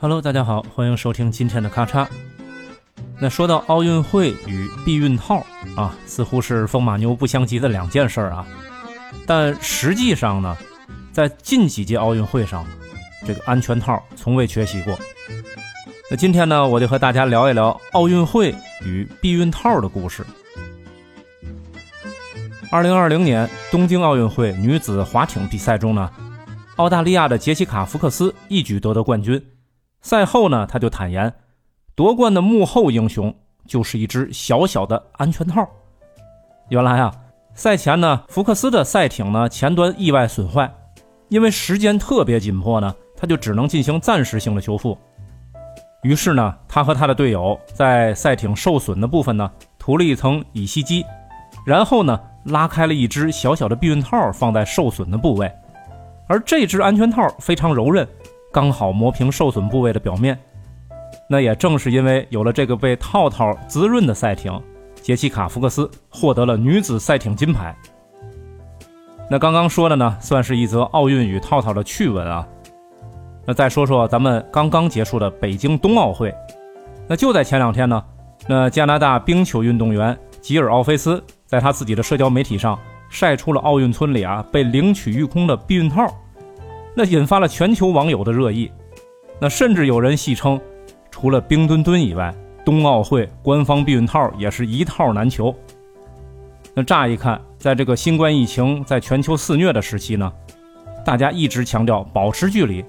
Hello，大家好，欢迎收听今天的咔嚓。那说到奥运会与避孕套啊，似乎是风马牛不相及的两件事啊。但实际上呢，在近几届奥运会上，这个安全套从未缺席过。那今天呢，我就和大家聊一聊奥运会与避孕套的故事。二零二零年东京奥运会女子划艇比赛中呢，澳大利亚的杰西卡·福克斯一举夺得冠军。赛后呢，他就坦言，夺冠的幕后英雄就是一只小小的安全套。原来啊，赛前呢，福克斯的赛艇呢前端意外损坏，因为时间特别紧迫呢，他就只能进行暂时性的修复。于是呢，他和他的队友在赛艇受损的部分呢涂了一层乙烯基，然后呢拉开了一只小小的避孕套放在受损的部位，而这只安全套非常柔韧。刚好磨平受损部位的表面，那也正是因为有了这个被套套滋润的赛艇，杰西卡·福克斯获得了女子赛艇金牌。那刚刚说的呢，算是一则奥运与套套的趣闻啊。那再说说咱们刚刚结束的北京冬奥会，那就在前两天呢，那加拿大冰球运动员吉尔·奥菲斯在他自己的社交媒体上晒出了奥运村里啊被领取一空的避孕套。那引发了全球网友的热议，那甚至有人戏称，除了冰墩墩以外，冬奥会官方避孕套也是一套难求。那乍一看，在这个新冠疫情在全球肆虐的时期呢，大家一直强调保持距离，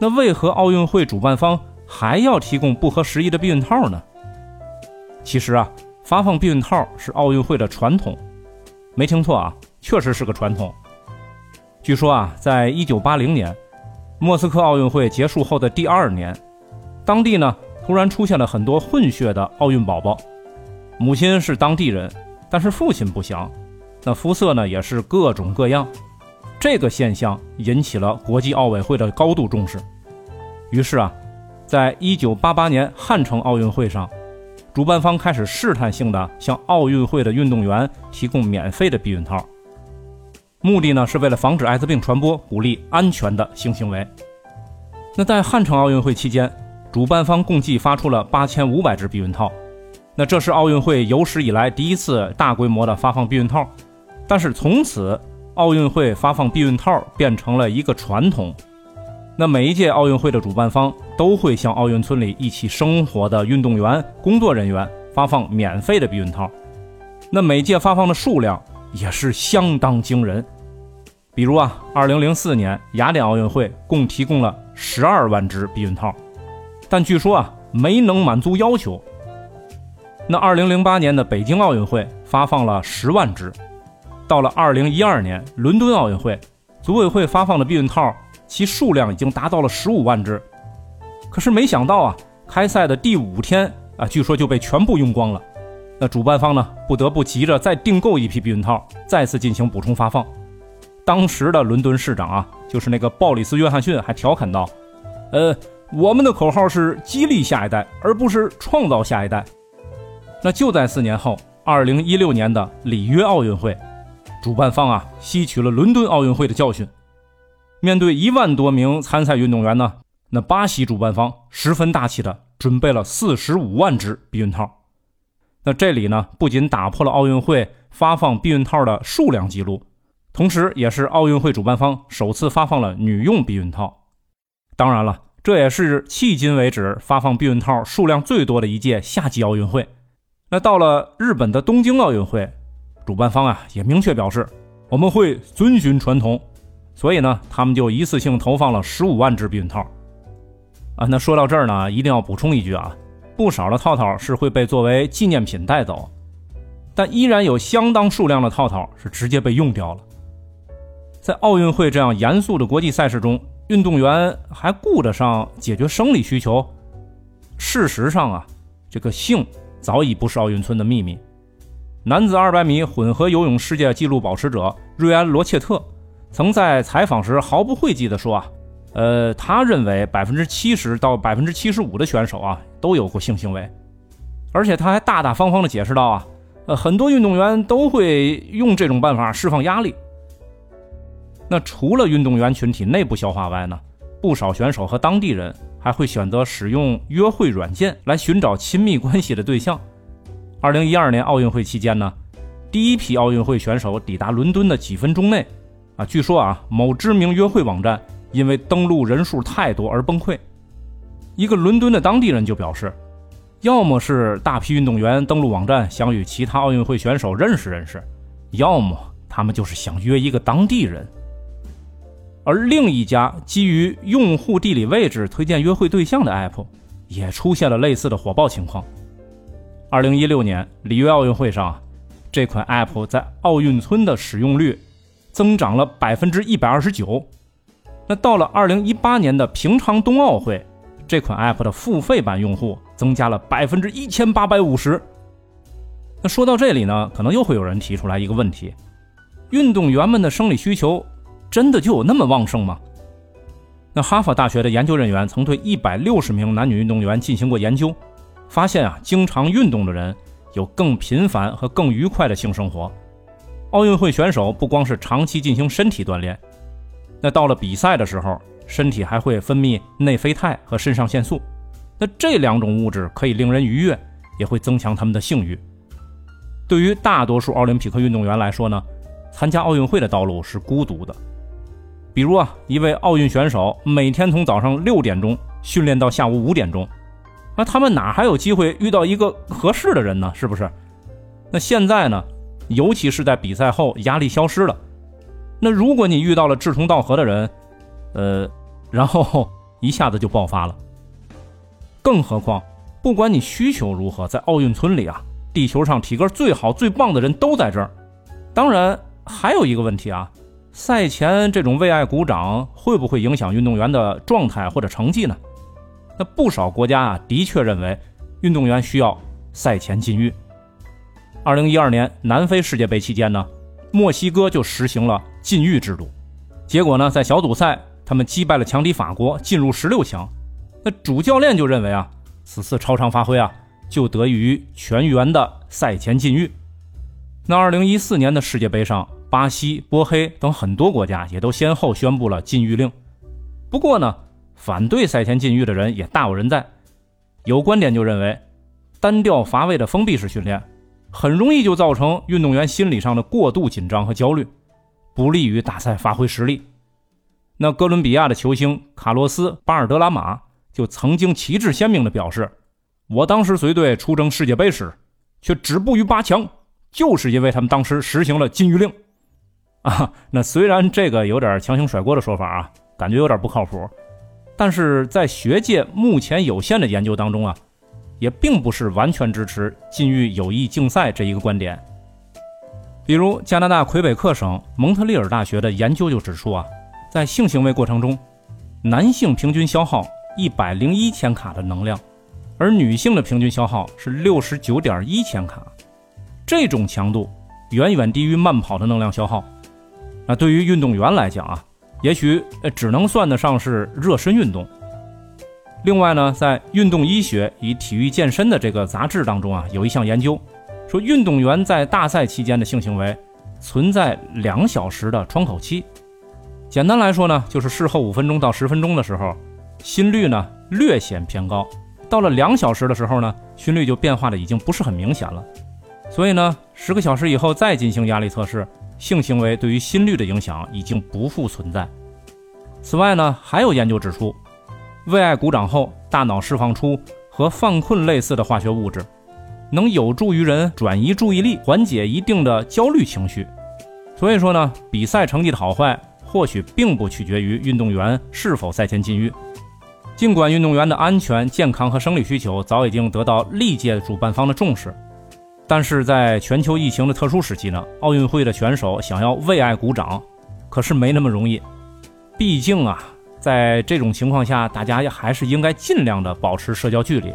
那为何奥运会主办方还要提供不合时宜的避孕套呢？其实啊，发放避孕套是奥运会的传统，没听错啊，确实是个传统。据说啊，在一九八零年，莫斯科奥运会结束后的第二年，当地呢突然出现了很多混血的奥运宝宝，母亲是当地人，但是父亲不详，那肤色呢也是各种各样，这个现象引起了国际奥委会的高度重视。于是啊，在一九八八年汉城奥运会上，主办方开始试探性的向奥运会的运动员提供免费的避孕套。目的呢是为了防止艾滋病传播，鼓励安全的性行为。那在汉城奥运会期间，主办方共计发出了八千五百只避孕套。那这是奥运会有史以来第一次大规模的发放避孕套。但是从此，奥运会发放避孕套变成了一个传统。那每一届奥运会的主办方都会向奥运村里一起生活的运动员、工作人员发放免费的避孕套。那每届发放的数量。也是相当惊人，比如啊，二零零四年雅典奥运会共提供了十二万只避孕套，但据说啊没能满足要求。那二零零八年的北京奥运会发放了十万只，到了二零一二年伦敦奥运会，组委会发放的避孕套其数量已经达到了十五万只，可是没想到啊，开赛的第五天啊，据说就被全部用光了。那主办方呢，不得不急着再订购一批避孕套，再次进行补充发放。当时的伦敦市长啊，就是那个鲍里斯·约翰逊，还调侃道：“呃，我们的口号是激励下一代，而不是创造下一代。”那就在四年后，二零一六年的里约奥运会，主办方啊，吸取了伦敦奥运会的教训，面对一万多名参赛运动员呢，那巴西主办方十分大气的准备了四十五万只避孕套。那这里呢，不仅打破了奥运会发放避孕套的数量记录，同时也是奥运会主办方首次发放了女用避孕套。当然了，这也是迄今为止发放避孕套数量最多的一届夏季奥运会。那到了日本的东京奥运会，主办方啊也明确表示，我们会遵循传统，所以呢，他们就一次性投放了十五万只避孕套。啊，那说到这儿呢，一定要补充一句啊。不少的套套是会被作为纪念品带走，但依然有相当数量的套套是直接被用掉了。在奥运会这样严肃的国际赛事中，运动员还顾得上解决生理需求？事实上啊，这个性早已不是奥运村的秘密。男子200米混合游泳世界纪录保持者瑞安·罗切特曾在采访时毫不讳忌地说啊。呃，他认为百分之七十到百分之七十五的选手啊都有过性行为，而且他还大大方方的解释道啊，呃，很多运动员都会用这种办法释放压力。那除了运动员群体内部消化外呢，不少选手和当地人还会选择使用约会软件来寻找亲密关系的对象。二零一二年奥运会期间呢，第一批奥运会选手抵达伦敦的几分钟内，啊，据说啊，某知名约会网站因为登录人数太多而崩溃。一个伦敦的当地人就表示，要么是大批运动员登录网站想与其他奥运会选手认识认识，要么他们就是想约一个当地人。而另一家基于用户地理位置推荐约会对象的 App，也出现了类似的火爆情况。二零一六年里约奥运会上，这款 App 在奥运村的使用率增长了百分之一百二十九。那到了二零一八年的平昌冬奥会，这款 App 的付费版用户增加了百分之一千八百五十。那说到这里呢，可能又会有人提出来一个问题：运动员们的生理需求。真的就有那么旺盛吗？那哈佛大学的研究人员曾对一百六十名男女运动员进行过研究，发现啊，经常运动的人有更频繁和更愉快的性生活。奥运会选手不光是长期进行身体锻炼，那到了比赛的时候，身体还会分泌内啡肽和肾上腺素。那这两种物质可以令人愉悦，也会增强他们的性欲。对于大多数奥林匹克运动员来说呢，参加奥运会的道路是孤独的。比如啊，一位奥运选手每天从早上六点钟训练到下午五点钟，那他们哪还有机会遇到一个合适的人呢？是不是？那现在呢？尤其是在比赛后压力消失了，那如果你遇到了志同道合的人，呃，然后一下子就爆发了。更何况，不管你需求如何，在奥运村里啊，地球上体格最好最棒的人都在这儿。当然，还有一个问题啊。赛前这种为爱鼓掌会不会影响运动员的状态或者成绩呢？那不少国家啊的确认为运动员需要赛前禁欲。二零一二年南非世界杯期间呢，墨西哥就实行了禁欲制度，结果呢在小组赛他们击败了强敌法国，进入十六强。那主教练就认为啊，此次超常发挥啊就得益于全员的赛前禁欲。那二零一四年的世界杯上。巴西、波黑等很多国家也都先后宣布了禁欲令。不过呢，反对赛前禁欲的人也大有人在。有观点就认为，单调乏味的封闭式训练，很容易就造成运动员心理上的过度紧张和焦虑，不利于大赛发挥实力。那哥伦比亚的球星卡洛斯·巴尔德拉马就曾经旗帜鲜明地表示：“我当时随队出征世界杯时，却止步于八强，就是因为他们当时实行了禁欲令。”啊，那虽然这个有点强行甩锅的说法啊，感觉有点不靠谱，但是在学界目前有限的研究当中啊，也并不是完全支持禁欲有益竞赛这一个观点。比如加拿大魁北克省蒙特利尔大学的研究就指出啊，在性行为过程中，男性平均消耗一百零一千卡的能量，而女性的平均消耗是六十九点一千卡，这种强度远远低于慢跑的能量消耗。那对于运动员来讲啊，也许只能算得上是热身运动。另外呢，在《运动医学与体育健身》的这个杂志当中啊，有一项研究说，运动员在大赛期间的性行为存在两小时的窗口期。简单来说呢，就是事后五分钟到十分钟的时候，心率呢略显偏高；到了两小时的时候呢，心率就变化的已经不是很明显了。所以呢，十个小时以后再进行压力测试。性行为对于心率的影响已经不复存在。此外呢，还有研究指出，为爱鼓掌后，大脑释放出和犯困类似的化学物质，能有助于人转移注意力，缓解一定的焦虑情绪。所以说呢，比赛成绩的好坏或许并不取决于运动员是否赛前禁欲。尽管运动员的安全、健康和生理需求早已经得到历届主办方的重视。但是在全球疫情的特殊时期呢，奥运会的选手想要为爱鼓掌，可是没那么容易。毕竟啊，在这种情况下，大家还是应该尽量的保持社交距离。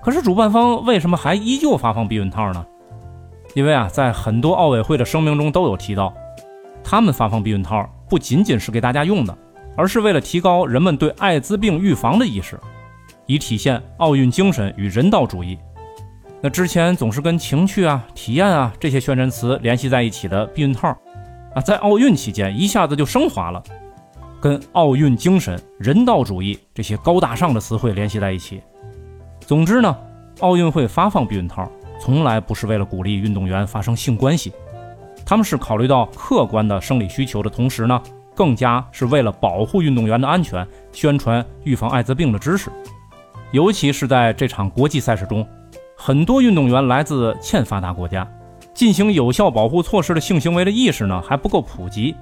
可是主办方为什么还依旧发放避孕套呢？因为啊，在很多奥委会的声明中都有提到，他们发放避孕套不仅仅是给大家用的，而是为了提高人们对艾滋病预防的意识，以体现奥运精神与人道主义。那之前总是跟情趣啊、体验啊这些宣传词联系在一起的避孕套，啊，在奥运期间一下子就升华了，跟奥运精神、人道主义这些高大上的词汇联系在一起。总之呢，奥运会发放避孕套，从来不是为了鼓励运动员发生性关系，他们是考虑到客观的生理需求的同时呢，更加是为了保护运动员的安全，宣传预防艾滋病的知识。尤其是在这场国际赛事中，很多运动员来自欠发达国家。进行有效保护措施的性行为的意识呢还不够普及，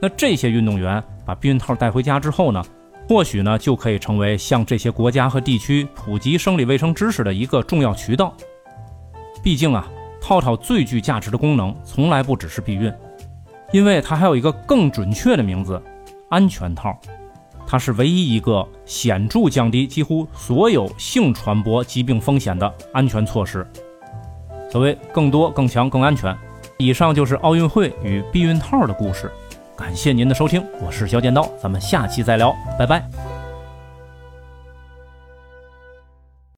那这些运动员把避孕套带回家之后呢，或许呢就可以成为向这些国家和地区普及生理卫生知识的一个重要渠道。毕竟啊，套套最具价值的功能从来不只是避孕，因为它还有一个更准确的名字——安全套。它是唯一一个显著降低几乎所有性传播疾病风险的安全措施。所谓更多、更强、更安全。以上就是奥运会与避孕套的故事。感谢您的收听，我是小剪刀，咱们下期再聊，拜拜。